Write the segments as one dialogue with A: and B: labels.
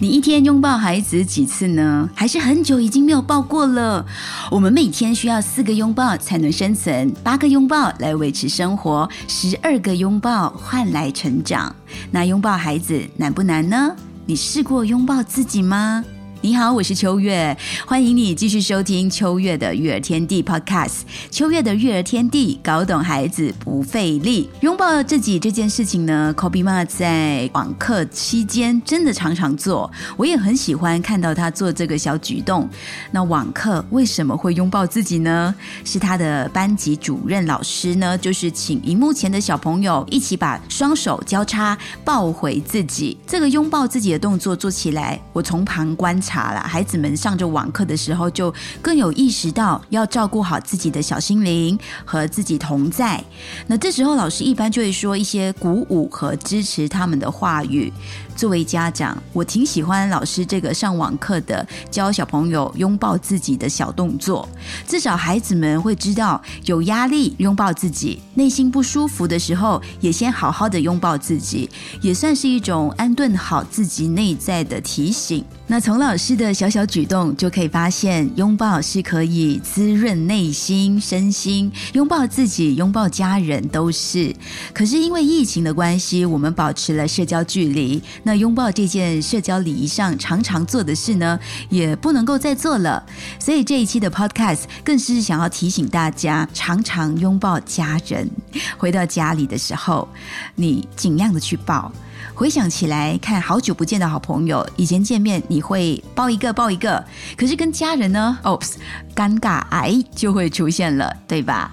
A: 你一天拥抱孩子几次呢？还是很久已经没有抱过了？我们每天需要四个拥抱才能生存，八个拥抱来维持生活，十二个拥抱换来成长。那拥抱孩子难不难呢？你试过拥抱自己吗？你好，我是秋月，欢迎你继续收听秋月的育儿天地 Podcast。秋月的育儿天地，搞懂孩子不费力。拥抱自己这件事情呢，Kobe 妈在网课期间真的常常做，我也很喜欢看到他做这个小举动。那网课为什么会拥抱自己呢？是他的班级主任老师呢，就是请荧幕前的小朋友一起把双手交叉抱回自己。这个拥抱自己的动作做起来，我从旁观。查了，孩子们上着网课的时候，就更有意识到要照顾好自己的小心灵和自己同在。那这时候，老师一般就会说一些鼓舞和支持他们的话语。作为家长，我挺喜欢老师这个上网课的教小朋友拥抱自己的小动作，至少孩子们会知道有压力拥抱自己，内心不舒服的时候也先好好的拥抱自己，也算是一种安顿好自己内在的提醒。那从老师的小小举动就可以发现，拥抱是可以滋润内心、身心，拥抱自己、拥抱家人都是。可是因为疫情的关系，我们保持了社交距离。那拥抱这件社交礼仪上常常做的事呢，也不能够再做了。所以这一期的 Podcast 更是想要提醒大家，常常拥抱家人。回到家里的时候，你尽量的去抱。回想起来，看好久不见的好朋友，以前见面你会抱一个抱一个，可是跟家人呢，Oops，尴尬癌就会出现了，对吧？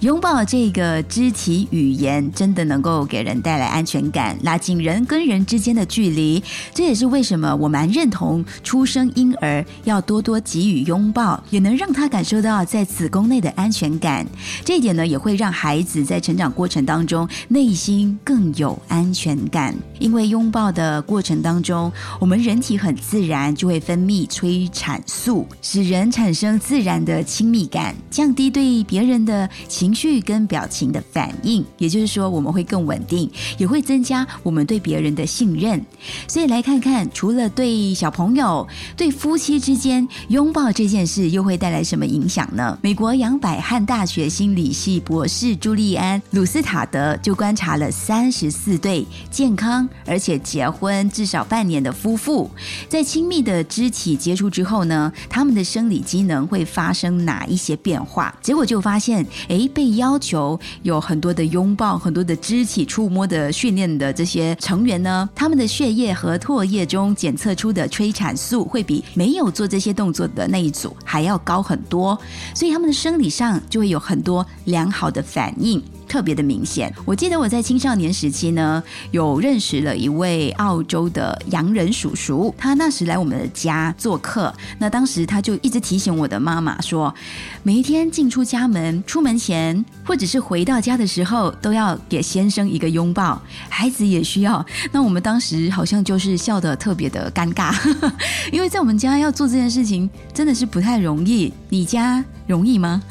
A: 拥抱这个肢体语言，真的能够给人带来安全感，拉近人跟人之间的距离。这也是为什么我蛮认同出生婴儿要多多给予拥抱，也能让他感受到在子宫内的安全感。这一点呢，也会让孩子在成长过程当中内心更有安全感。因为拥抱的过程当中，我们人体很自然就会分泌催产素，使人产生自然的亲密感，降低对别人的。情绪跟表情的反应，也就是说，我们会更稳定，也会增加我们对别人的信任。所以来看看，除了对小朋友、对夫妻之间拥抱这件事，又会带来什么影响呢？美国杨百翰大学心理系博士朱利安·鲁斯塔德就观察了三十四对健康而且结婚至少半年的夫妇，在亲密的肢体接触之后呢，他们的生理机能会发生哪一些变化？结果就发现。诶，被要求有很多的拥抱、很多的肢体触摸的训练的这些成员呢，他们的血液和唾液中检测出的催产素会比没有做这些动作的那一组还要高很多，所以他们的生理上就会有很多良好的反应。特别的明显。我记得我在青少年时期呢，有认识了一位澳洲的洋人叔叔，他那时来我们的家做客。那当时他就一直提醒我的妈妈说，每一天进出家门、出门前或者是回到家的时候，都要给先生一个拥抱，孩子也需要。那我们当时好像就是笑得特别的尴尬，因为在我们家要做这件事情真的是不太容易。你家？容易吗？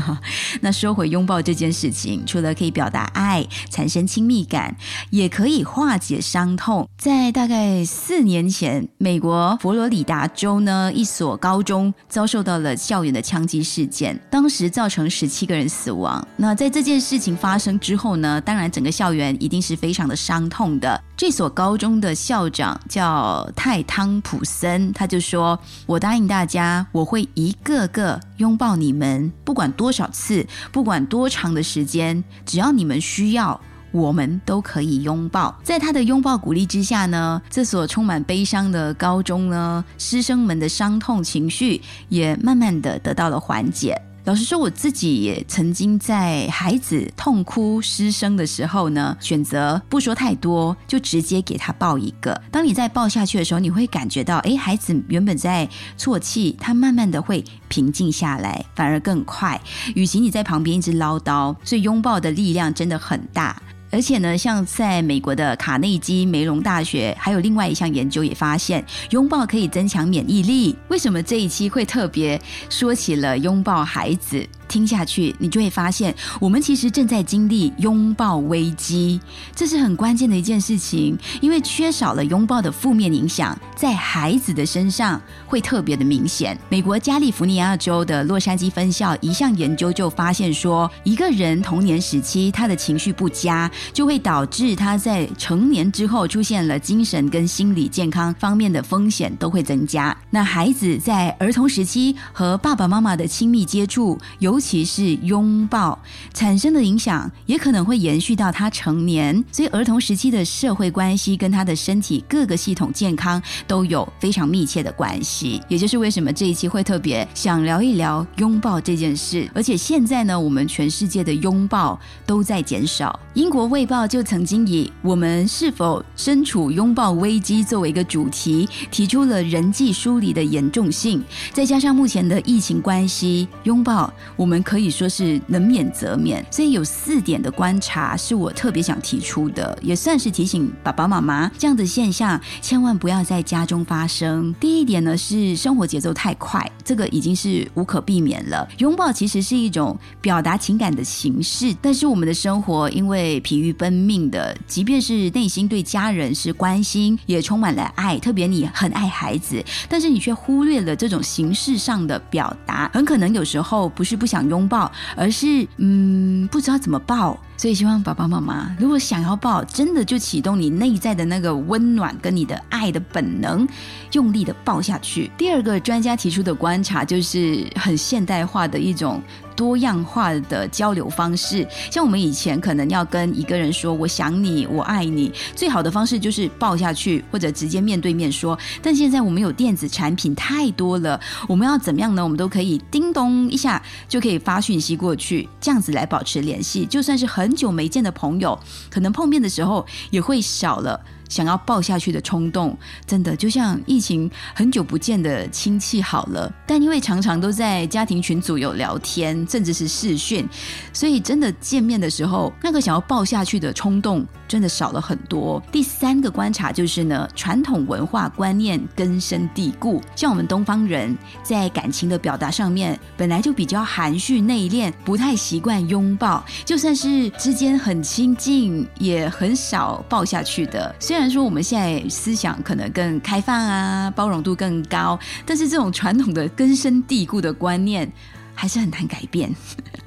A: 那说回拥抱这件事情，除了可以表达爱、产生亲密感，也可以化解伤痛。在大概四年前，美国佛罗里达州呢一所高中遭受到了校园的枪击事件，当时造成十七个人死亡。那在这件事情发生之后呢，当然整个校园一定是非常的伤痛的。这所高中的校长叫泰汤普森，他就说：“我答应大家，我会一个个拥抱你们，不管多少次，不管多长的时间，只要你们需要，我们都可以拥抱。”在他的拥抱鼓励之下呢，这所充满悲伤的高中呢，师生们的伤痛情绪也慢慢的得到了缓解。老实说，我自己也曾经在孩子痛哭失声的时候呢，选择不说太多，就直接给他抱一个。当你在抱下去的时候，你会感觉到，哎，孩子原本在啜泣，他慢慢的会平静下来，反而更快。与其你在旁边一直唠叨，所以拥抱的力量真的很大。而且呢，像在美国的卡内基梅隆大学，还有另外一项研究也发现，拥抱可以增强免疫力。为什么这一期会特别说起了拥抱孩子？听下去，你就会发现，我们其实正在经历拥抱危机，这是很关键的一件事情。因为缺少了拥抱的负面影响，在孩子的身上会特别的明显。美国加利福尼亚州的洛杉矶分校一项研究就发现说，一个人童年时期他的情绪不佳，就会导致他在成年之后出现了精神跟心理健康方面的风险都会增加。那孩子在儿童时期和爸爸妈妈的亲密接触，尤尤其是拥抱产生的影响，也可能会延续到他成年。所以，儿童时期的社会关系跟他的身体各个系统健康都有非常密切的关系。也就是为什么这一期会特别想聊一聊拥抱这件事。而且现在呢，我们全世界的拥抱都在减少。英国卫报就曾经以“我们是否身处拥抱危机”作为一个主题，提出了人际疏离的严重性。再加上目前的疫情关系，拥抱我。我们可以说是能免则免，所以有四点的观察是我特别想提出的，也算是提醒爸爸妈妈这样的现象千万不要在家中发生。第一点呢是生活节奏太快，这个已经是无可避免了。拥抱其实是一种表达情感的形式，但是我们的生活因为疲于奔命的，即便是内心对家人是关心，也充满了爱，特别你很爱孩子，但是你却忽略了这种形式上的表达，很可能有时候不是不想。想拥抱，而是嗯不知道怎么抱，所以希望爸爸妈妈如果想要抱，真的就启动你内在的那个温暖跟你的爱的本能，用力的抱下去。第二个专家提出的观察就是很现代化的一种。多样化的交流方式，像我们以前可能要跟一个人说“我想你，我爱你”，最好的方式就是抱下去或者直接面对面说。但现在我们有电子产品太多了，我们要怎么样呢？我们都可以叮咚一下就可以发讯息过去，这样子来保持联系。就算是很很久没见的朋友，可能碰面的时候也会少了。想要抱下去的冲动，真的就像疫情很久不见的亲戚好了，但因为常常都在家庭群组有聊天，甚至是视讯，所以真的见面的时候，那个想要抱下去的冲动真的少了很多。第三个观察就是呢，传统文化观念根深蒂固，像我们东方人在感情的表达上面本来就比较含蓄内敛，不太习惯拥抱，就算是之间很亲近，也很少抱下去的。虽然然说我们现在思想可能更开放啊，包容度更高，但是这种传统的根深蒂固的观念还是很难改变。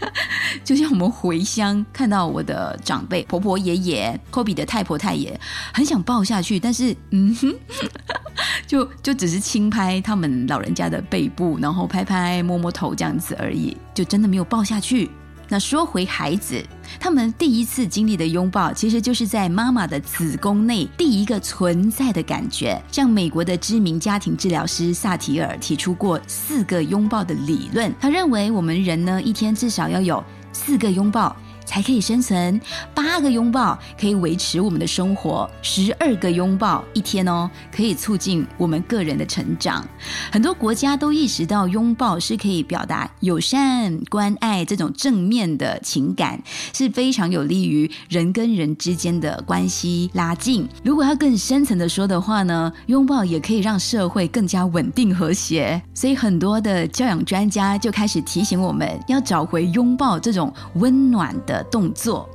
A: 就像我们回乡看到我的长辈婆婆爷爷、科比的太婆太爷，很想抱下去，但是嗯哼，就就只是轻拍他们老人家的背部，然后拍拍摸摸头这样子而已，就真的没有抱下去。那说回孩子。他们第一次经历的拥抱，其实就是在妈妈的子宫内第一个存在的感觉。像美国的知名家庭治疗师萨提尔提出过四个拥抱的理论，他认为我们人呢一天至少要有四个拥抱。才可以生存，八个拥抱可以维持我们的生活，十二个拥抱一天哦，可以促进我们个人的成长。很多国家都意识到拥抱是可以表达友善、关爱这种正面的情感，是非常有利于人跟人之间的关系拉近。如果要更深层的说的话呢，拥抱也可以让社会更加稳定和谐。所以很多的教养专家就开始提醒我们要找回拥抱这种温暖的。动作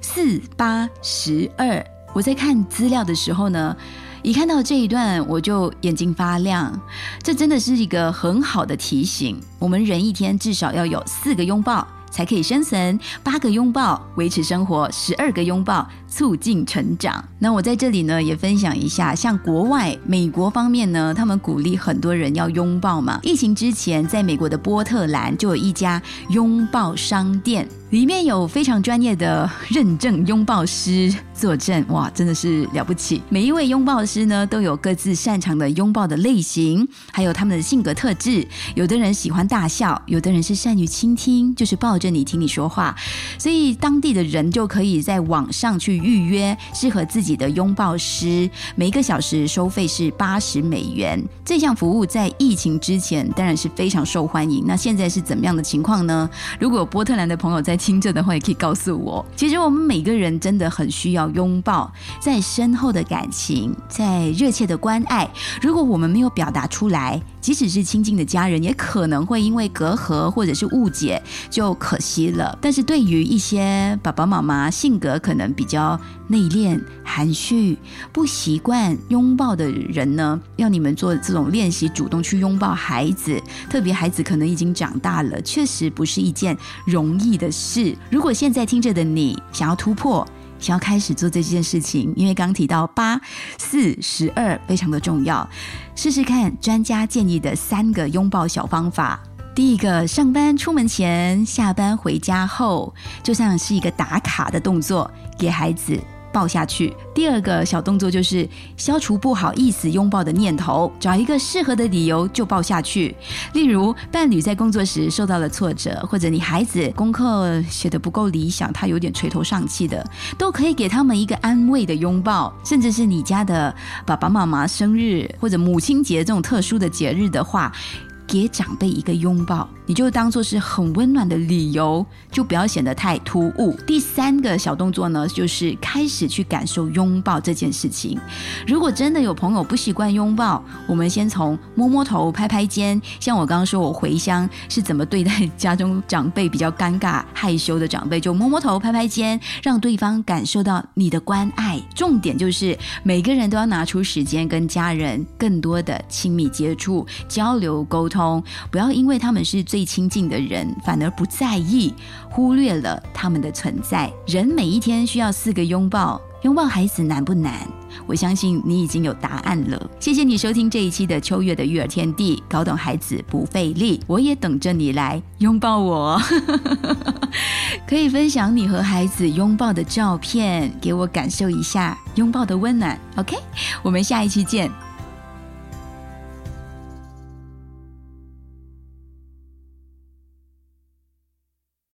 A: 四八十二，我在看资料的时候呢，一看到这一段我就眼睛发亮。这真的是一个很好的提醒，我们人一天至少要有四个拥抱才可以生存，八个拥抱维持生活，十二个拥抱。促进成长。那我在这里呢，也分享一下，像国外美国方面呢，他们鼓励很多人要拥抱嘛。疫情之前，在美国的波特兰就有一家拥抱商店，里面有非常专业的认证拥抱师坐镇，哇，真的是了不起。每一位拥抱师呢，都有各自擅长的拥抱的类型，还有他们的性格特质。有的人喜欢大笑，有的人是善于倾听，就是抱着你听你说话。所以当地的人就可以在网上去。预约适合自己的拥抱师，每一个小时收费是八十美元。这项服务在疫情之前当然是非常受欢迎。那现在是怎么样的情况呢？如果波特兰的朋友在听着的话，也可以告诉我。其实我们每个人真的很需要拥抱，在深厚的感情，在热切的关爱。如果我们没有表达出来，即使是亲近的家人，也可能会因为隔阂或者是误解，就可惜了。但是对于一些爸爸妈妈性格可能比较内敛、含蓄、不习惯拥抱的人呢，要你们做这种练习，主动去拥抱孩子，特别孩子可能已经长大了，确实不是一件容易的事。如果现在听着的你想要突破，想要开始做这件事情，因为刚提到八四十二非常的重要，试试看专家建议的三个拥抱小方法。第一个，上班出门前、下班回家后，就像是一个打卡的动作，给孩子。抱下去。第二个小动作就是消除不好意思拥抱的念头，找一个适合的理由就抱下去。例如，伴侣在工作时受到了挫折，或者你孩子功课写得不够理想，他有点垂头丧气的，都可以给他们一个安慰的拥抱。甚至是你家的爸爸妈妈生日或者母亲节这种特殊的节日的话。给长辈一个拥抱，你就当做是很温暖的理由，就不要显得太突兀。第三个小动作呢，就是开始去感受拥抱这件事情。如果真的有朋友不习惯拥抱，我们先从摸摸头、拍拍肩。像我刚刚说，我回乡是怎么对待家中长辈比较尴尬、害羞的长辈，就摸摸头、拍拍肩，让对方感受到你的关爱。重点就是每个人都要拿出时间跟家人更多的亲密接触、交流、沟通通。不要因为他们是最亲近的人，反而不在意，忽略了他们的存在。人每一天需要四个拥抱，拥抱孩子难不难？我相信你已经有答案了。谢谢你收听这一期的秋月的育儿天地，搞懂孩子不费力，我也等着你来拥抱我。可以分享你和孩子拥抱的照片，给我感受一下拥抱的温暖。OK，我们下一期见。